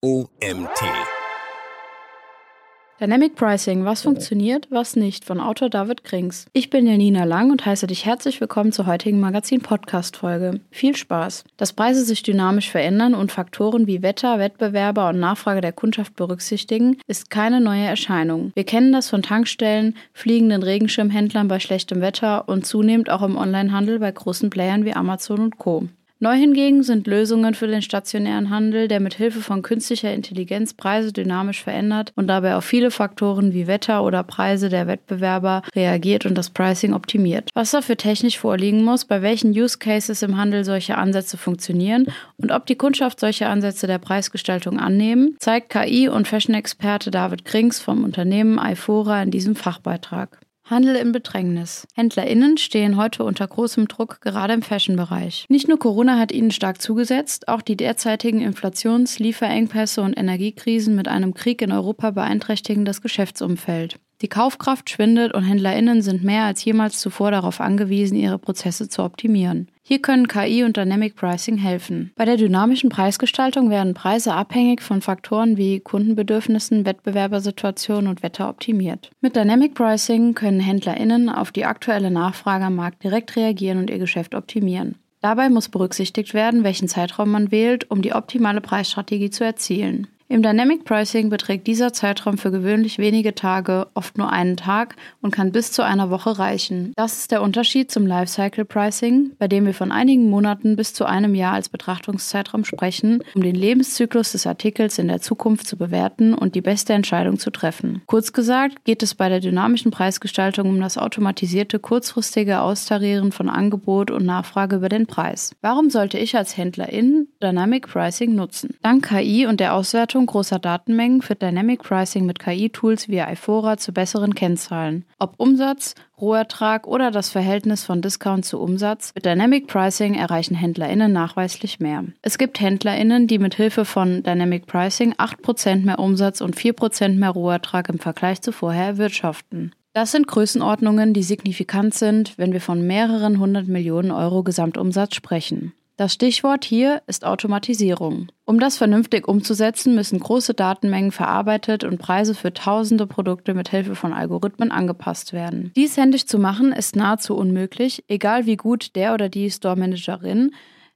OMT. Dynamic Pricing, was funktioniert, was nicht, von Autor David Krings. Ich bin Janina Lang und heiße dich herzlich willkommen zur heutigen Magazin-Podcast-Folge. Viel Spaß! Dass Preise sich dynamisch verändern und Faktoren wie Wetter, Wettbewerber und Nachfrage der Kundschaft berücksichtigen, ist keine neue Erscheinung. Wir kennen das von Tankstellen, fliegenden Regenschirmhändlern bei schlechtem Wetter und zunehmend auch im Onlinehandel bei großen Playern wie Amazon und Co. Neu hingegen sind Lösungen für den stationären Handel, der mit Hilfe von künstlicher Intelligenz Preise dynamisch verändert und dabei auf viele Faktoren wie Wetter oder Preise der Wettbewerber reagiert und das Pricing optimiert. Was dafür technisch vorliegen muss, bei welchen Use Cases im Handel solche Ansätze funktionieren und ob die Kundschaft solche Ansätze der Preisgestaltung annehmen, zeigt KI- und Fashion-Experte David Krings vom Unternehmen iFora in diesem Fachbeitrag. Handel in Bedrängnis. HändlerInnen stehen heute unter großem Druck, gerade im Fashion-Bereich. Nicht nur Corona hat ihnen stark zugesetzt, auch die derzeitigen Inflations-, Lieferengpässe und Energiekrisen mit einem Krieg in Europa beeinträchtigen das Geschäftsumfeld. Die Kaufkraft schwindet und HändlerInnen sind mehr als jemals zuvor darauf angewiesen, ihre Prozesse zu optimieren. Hier können KI und Dynamic Pricing helfen. Bei der dynamischen Preisgestaltung werden Preise abhängig von Faktoren wie Kundenbedürfnissen, Wettbewerbersituationen und Wetter optimiert. Mit Dynamic Pricing können HändlerInnen auf die aktuelle Nachfrage am Markt direkt reagieren und ihr Geschäft optimieren. Dabei muss berücksichtigt werden, welchen Zeitraum man wählt, um die optimale Preisstrategie zu erzielen. Im Dynamic Pricing beträgt dieser Zeitraum für gewöhnlich wenige Tage, oft nur einen Tag und kann bis zu einer Woche reichen. Das ist der Unterschied zum Lifecycle Pricing, bei dem wir von einigen Monaten bis zu einem Jahr als Betrachtungszeitraum sprechen, um den Lebenszyklus des Artikels in der Zukunft zu bewerten und die beste Entscheidung zu treffen. Kurz gesagt geht es bei der dynamischen Preisgestaltung um das automatisierte kurzfristige Austarieren von Angebot und Nachfrage über den Preis. Warum sollte ich als Händlerin Dynamic Pricing nutzen? Dank KI und der Auswertung großer Datenmengen führt Dynamic Pricing mit KI-Tools wie iFora zu besseren Kennzahlen. Ob Umsatz, Rohertrag oder das Verhältnis von Discount zu Umsatz, mit Dynamic Pricing erreichen HändlerInnen nachweislich mehr. Es gibt HändlerInnen, die mit Hilfe von Dynamic Pricing 8% mehr Umsatz und 4% mehr Rohertrag im Vergleich zu vorher erwirtschaften. Das sind Größenordnungen, die signifikant sind, wenn wir von mehreren hundert Millionen Euro Gesamtumsatz sprechen. Das Stichwort hier ist Automatisierung. Um das vernünftig umzusetzen, müssen große Datenmengen verarbeitet und Preise für tausende Produkte mit Hilfe von Algorithmen angepasst werden. Dies händisch zu machen ist nahezu unmöglich, egal wie gut der oder die Store Managerin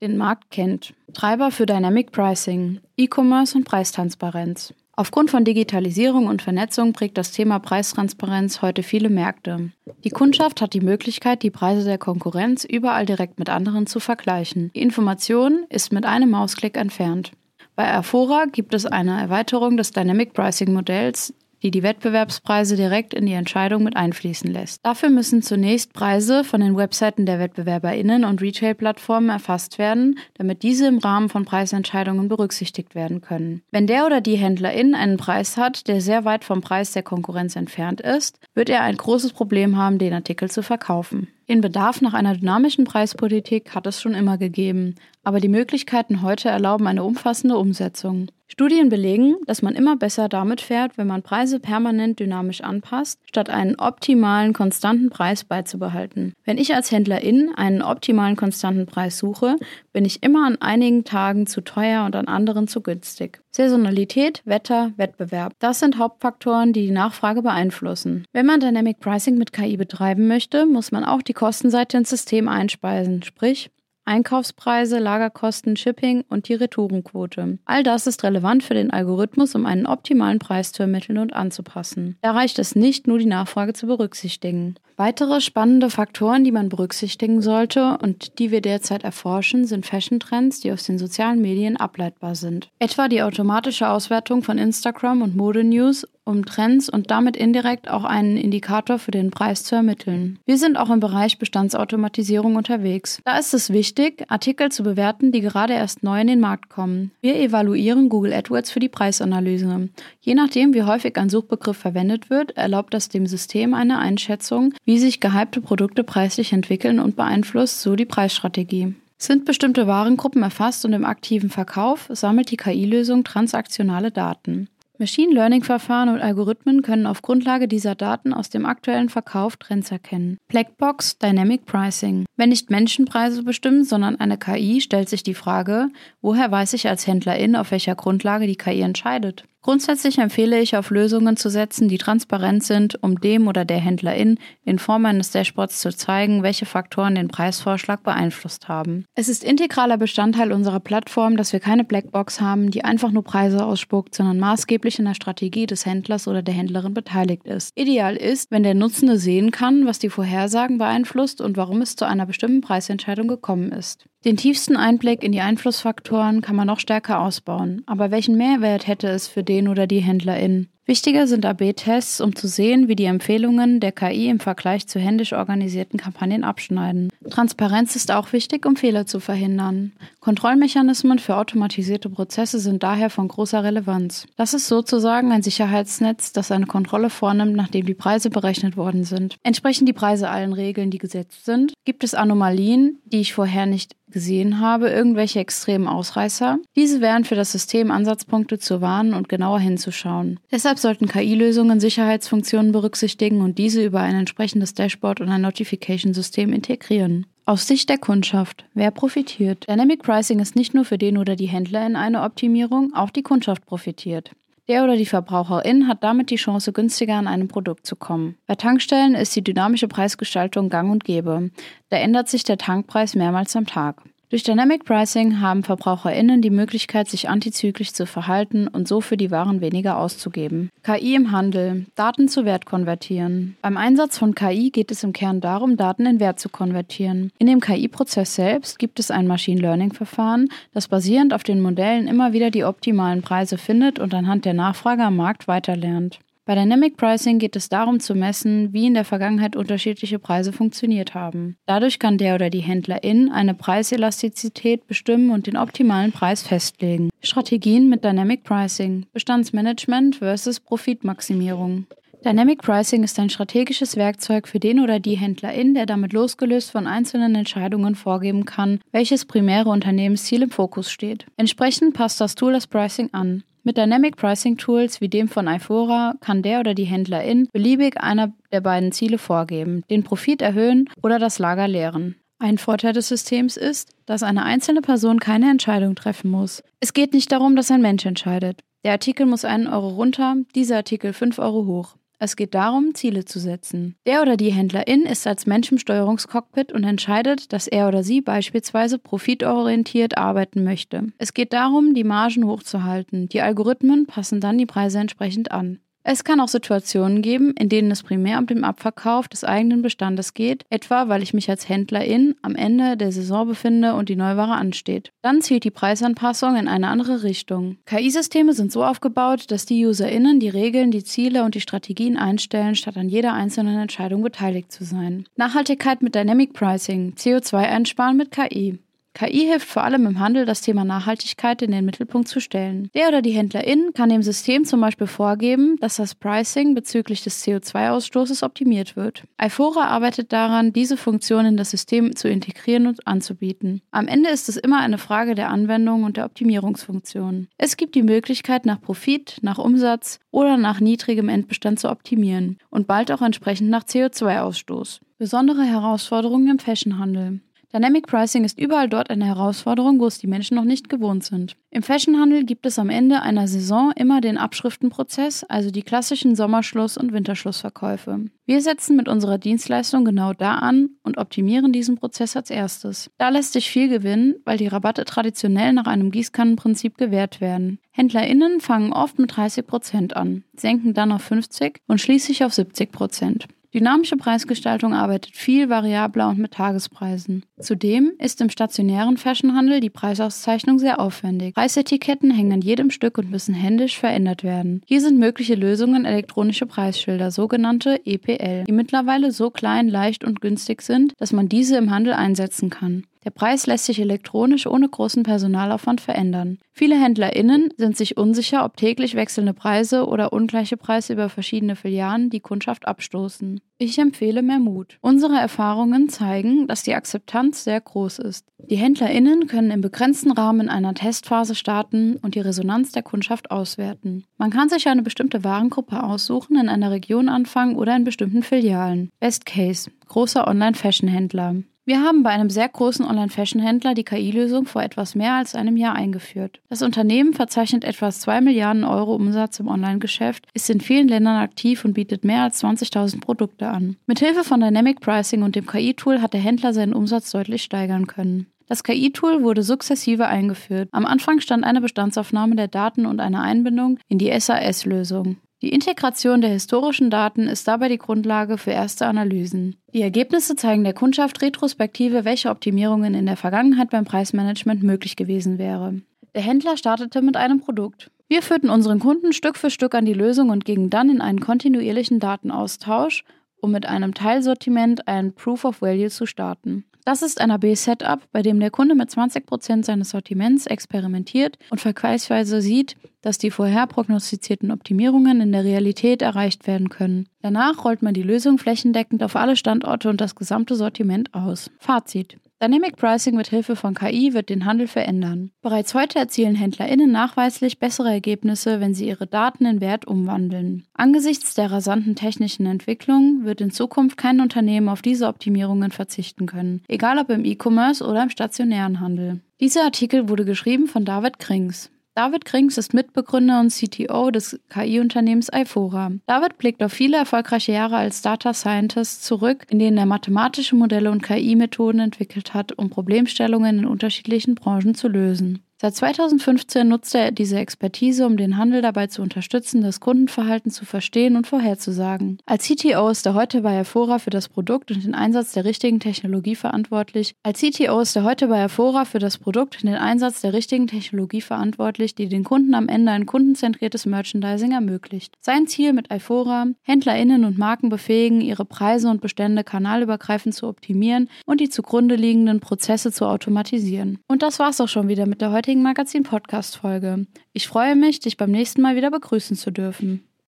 den Markt kennt. Treiber für Dynamic Pricing, E-Commerce und Preistransparenz. Aufgrund von Digitalisierung und Vernetzung prägt das Thema Preistransparenz heute viele Märkte. Die Kundschaft hat die Möglichkeit, die Preise der Konkurrenz überall direkt mit anderen zu vergleichen. Die Information ist mit einem Mausklick entfernt. Bei Aphora gibt es eine Erweiterung des Dynamic Pricing Modells, die die Wettbewerbspreise direkt in die Entscheidung mit einfließen lässt. Dafür müssen zunächst Preise von den Webseiten der WettbewerberInnen und Retail-Plattformen erfasst werden, damit diese im Rahmen von Preisentscheidungen berücksichtigt werden können. Wenn der oder die Händlerin einen Preis hat, der sehr weit vom Preis der Konkurrenz entfernt ist, wird er ein großes Problem haben, den Artikel zu verkaufen. Den Bedarf nach einer dynamischen Preispolitik hat es schon immer gegeben, aber die Möglichkeiten heute erlauben eine umfassende Umsetzung. Studien belegen, dass man immer besser damit fährt, wenn man Preise permanent dynamisch anpasst, statt einen optimalen, konstanten Preis beizubehalten. Wenn ich als Händlerin einen optimalen, konstanten Preis suche, bin ich immer an einigen Tagen zu teuer und an anderen zu günstig. Saisonalität, Wetter, Wettbewerb. Das sind Hauptfaktoren, die die Nachfrage beeinflussen. Wenn man Dynamic Pricing mit KI betreiben möchte, muss man auch die Kostenseite ins System einspeisen, sprich Einkaufspreise, Lagerkosten, Shipping und die Retourenquote. All das ist relevant für den Algorithmus, um einen optimalen Preis zu ermitteln und anzupassen. Da reicht es nicht, nur die Nachfrage zu berücksichtigen. Weitere spannende Faktoren, die man berücksichtigen sollte und die wir derzeit erforschen, sind Fashion-Trends, die aus den sozialen Medien ableitbar sind. Etwa die automatische Auswertung von Instagram und Mode-News um Trends und damit indirekt auch einen Indikator für den Preis zu ermitteln. Wir sind auch im Bereich Bestandsautomatisierung unterwegs. Da ist es wichtig, Artikel zu bewerten, die gerade erst neu in den Markt kommen. Wir evaluieren Google AdWords für die Preisanalyse. Je nachdem, wie häufig ein Suchbegriff verwendet wird, erlaubt das dem System eine Einschätzung, wie sich gehypte Produkte preislich entwickeln und beeinflusst so die Preisstrategie. Sind bestimmte Warengruppen erfasst und im aktiven Verkauf, sammelt die KI-Lösung transaktionale Daten. Machine Learning-Verfahren und Algorithmen können auf Grundlage dieser Daten aus dem aktuellen Verkauf Trends erkennen. Blackbox Dynamic Pricing. Wenn nicht Menschen Preise bestimmen, sondern eine KI, stellt sich die Frage, woher weiß ich als Händlerin, auf welcher Grundlage die KI entscheidet? Grundsätzlich empfehle ich, auf Lösungen zu setzen, die transparent sind, um dem oder der Händlerin in Form eines Dashboards zu zeigen, welche Faktoren den Preisvorschlag beeinflusst haben. Es ist integraler Bestandteil unserer Plattform, dass wir keine Blackbox haben, die einfach nur Preise ausspuckt, sondern maßgeblich in der Strategie des Händlers oder der Händlerin beteiligt ist. Ideal ist, wenn der Nutzende sehen kann, was die Vorhersagen beeinflusst und warum es zu einer bestimmten Preisentscheidung gekommen ist. Den tiefsten Einblick in die Einflussfaktoren kann man noch stärker ausbauen, aber welchen Mehrwert hätte es für den oder die HändlerInnen? Wichtiger sind AB-Tests, um zu sehen, wie die Empfehlungen der KI im Vergleich zu händisch organisierten Kampagnen abschneiden. Transparenz ist auch wichtig, um Fehler zu verhindern. Kontrollmechanismen für automatisierte Prozesse sind daher von großer Relevanz. Das ist sozusagen ein Sicherheitsnetz, das eine Kontrolle vornimmt, nachdem die Preise berechnet worden sind. Entsprechen die Preise allen Regeln, die gesetzt sind? Gibt es Anomalien, die ich vorher nicht gesehen habe, irgendwelche extremen Ausreißer. Diese wären für das System Ansatzpunkte zu warnen und genauer hinzuschauen. Deshalb sollten KI-Lösungen Sicherheitsfunktionen berücksichtigen und diese über ein entsprechendes Dashboard und ein Notification-System integrieren. Aus Sicht der Kundschaft, wer profitiert? Dynamic Pricing ist nicht nur für den oder die Händler in eine Optimierung, auch die Kundschaft profitiert. Der oder die Verbraucherin hat damit die Chance, günstiger an einem Produkt zu kommen. Bei Tankstellen ist die dynamische Preisgestaltung gang und gäbe. Da ändert sich der Tankpreis mehrmals am Tag. Durch Dynamic Pricing haben VerbraucherInnen die Möglichkeit, sich antizyklisch zu verhalten und so für die Waren weniger auszugeben. KI im Handel. Daten zu Wert konvertieren. Beim Einsatz von KI geht es im Kern darum, Daten in Wert zu konvertieren. In dem KI-Prozess selbst gibt es ein Machine Learning-Verfahren, das basierend auf den Modellen immer wieder die optimalen Preise findet und anhand der Nachfrage am Markt weiterlernt. Bei Dynamic Pricing geht es darum zu messen, wie in der Vergangenheit unterschiedliche Preise funktioniert haben. Dadurch kann der oder die Händlerin eine Preiselastizität bestimmen und den optimalen Preis festlegen. Strategien mit Dynamic Pricing, Bestandsmanagement versus Profitmaximierung. Dynamic Pricing ist ein strategisches Werkzeug für den oder die Händlerin, der damit losgelöst von einzelnen Entscheidungen vorgeben kann, welches primäre Unternehmensziel im Fokus steht. Entsprechend passt das Tool das Pricing an. Mit Dynamic Pricing Tools wie dem von iFora kann der oder die Händlerin beliebig einer der beiden Ziele vorgeben, den Profit erhöhen oder das Lager leeren. Ein Vorteil des Systems ist, dass eine einzelne Person keine Entscheidung treffen muss. Es geht nicht darum, dass ein Mensch entscheidet. Der Artikel muss einen Euro runter, dieser Artikel 5 Euro hoch. Es geht darum, Ziele zu setzen. Der oder die Händlerin ist als Mensch im Steuerungscockpit und entscheidet, dass er oder sie beispielsweise profitorientiert arbeiten möchte. Es geht darum, die Margen hochzuhalten. Die Algorithmen passen dann die Preise entsprechend an. Es kann auch Situationen geben, in denen es primär um den Abverkauf des eigenen Bestandes geht, etwa weil ich mich als Händlerin am Ende der Saison befinde und die Neuware ansteht. Dann zielt die Preisanpassung in eine andere Richtung. KI-Systeme sind so aufgebaut, dass die UserInnen die Regeln, die Ziele und die Strategien einstellen, statt an jeder einzelnen Entscheidung beteiligt zu sein. Nachhaltigkeit mit Dynamic Pricing, CO2 einsparen mit KI. KI hilft vor allem im Handel, das Thema Nachhaltigkeit in den Mittelpunkt zu stellen. Der oder die Händlerin kann dem System zum Beispiel vorgeben, dass das Pricing bezüglich des CO2-Ausstoßes optimiert wird. iFora arbeitet daran, diese Funktion in das System zu integrieren und anzubieten. Am Ende ist es immer eine Frage der Anwendung und der Optimierungsfunktion. Es gibt die Möglichkeit, nach Profit, nach Umsatz oder nach niedrigem Endbestand zu optimieren und bald auch entsprechend nach CO2-Ausstoß. Besondere Herausforderungen im Fashionhandel. Dynamic Pricing ist überall dort eine Herausforderung, wo es die Menschen noch nicht gewohnt sind. Im Fashionhandel gibt es am Ende einer Saison immer den Abschriftenprozess, also die klassischen Sommerschluss- und Winterschlussverkäufe. Wir setzen mit unserer Dienstleistung genau da an und optimieren diesen Prozess als erstes. Da lässt sich viel gewinnen, weil die Rabatte traditionell nach einem Gießkannenprinzip gewährt werden. HändlerInnen fangen oft mit 30% an, senken dann auf 50% und schließlich auf 70%. Dynamische Preisgestaltung arbeitet viel variabler und mit Tagespreisen. Zudem ist im stationären Fashionhandel die Preisauszeichnung sehr aufwendig. Preisetiketten hängen an jedem Stück und müssen händisch verändert werden. Hier sind mögliche Lösungen elektronische Preisschilder, sogenannte EPL, die mittlerweile so klein, leicht und günstig sind, dass man diese im Handel einsetzen kann. Der Preis lässt sich elektronisch ohne großen Personalaufwand verändern. Viele HändlerInnen sind sich unsicher, ob täglich wechselnde Preise oder ungleiche Preise über verschiedene Filialen die Kundschaft abstoßen. Ich empfehle mehr Mut. Unsere Erfahrungen zeigen, dass die Akzeptanz sehr groß ist. Die HändlerInnen können im begrenzten Rahmen einer Testphase starten und die Resonanz der Kundschaft auswerten. Man kann sich eine bestimmte Warengruppe aussuchen, in einer Region anfangen oder in bestimmten Filialen. Best Case, großer Online-Fashion-Händler. Wir haben bei einem sehr großen Online-Fashion-Händler die KI-Lösung vor etwas mehr als einem Jahr eingeführt. Das Unternehmen verzeichnet etwa 2 Milliarden Euro Umsatz im Online-Geschäft, ist in vielen Ländern aktiv und bietet mehr als 20.000 Produkte an. Mithilfe von Dynamic Pricing und dem KI-Tool hat der Händler seinen Umsatz deutlich steigern können. Das KI-Tool wurde sukzessive eingeführt. Am Anfang stand eine Bestandsaufnahme der Daten und eine Einbindung in die SAS-Lösung. Die Integration der historischen Daten ist dabei die Grundlage für erste Analysen. Die Ergebnisse zeigen der Kundschaft retrospektive, welche Optimierungen in der Vergangenheit beim Preismanagement möglich gewesen wäre. Der Händler startete mit einem Produkt. Wir führten unseren Kunden Stück für Stück an die Lösung und gingen dann in einen kontinuierlichen Datenaustausch, um mit einem Teilsortiment ein Proof of Value zu starten. Das ist ein AB-Setup, bei dem der Kunde mit 20% seines Sortiments experimentiert und vergleichsweise sieht, dass die vorher prognostizierten Optimierungen in der Realität erreicht werden können. Danach rollt man die Lösung flächendeckend auf alle Standorte und das gesamte Sortiment aus. Fazit. Dynamic Pricing mit Hilfe von KI wird den Handel verändern. Bereits heute erzielen HändlerInnen nachweislich bessere Ergebnisse, wenn sie ihre Daten in Wert umwandeln. Angesichts der rasanten technischen Entwicklung wird in Zukunft kein Unternehmen auf diese Optimierungen verzichten können, egal ob im E-Commerce oder im stationären Handel. Dieser Artikel wurde geschrieben von David Krings. David Krings ist Mitbegründer und CTO des KI-Unternehmens Ifora. David blickt auf viele erfolgreiche Jahre als Data Scientist zurück, in denen er mathematische Modelle und KI-Methoden entwickelt hat, um Problemstellungen in unterschiedlichen Branchen zu lösen. Seit 2015 nutzt er diese Expertise, um den Handel dabei zu unterstützen, das Kundenverhalten zu verstehen und vorherzusagen. Als CTO ist er heute bei Afora für das Produkt und den Einsatz der richtigen Technologie verantwortlich. Als CTO ist er heute bei Afora für das Produkt und den Einsatz der richtigen Technologie verantwortlich, die den Kunden am Ende ein kundenzentriertes Merchandising ermöglicht. Sein Ziel mit Ifora, HändlerInnen und Marken befähigen, ihre Preise und Bestände kanalübergreifend zu optimieren und die zugrunde liegenden Prozesse zu automatisieren. Und das war's auch schon wieder mit der heutigen heutigen Magazin-Podcast-Folge. Ich freue mich, dich beim nächsten Mal wieder begrüßen zu dürfen.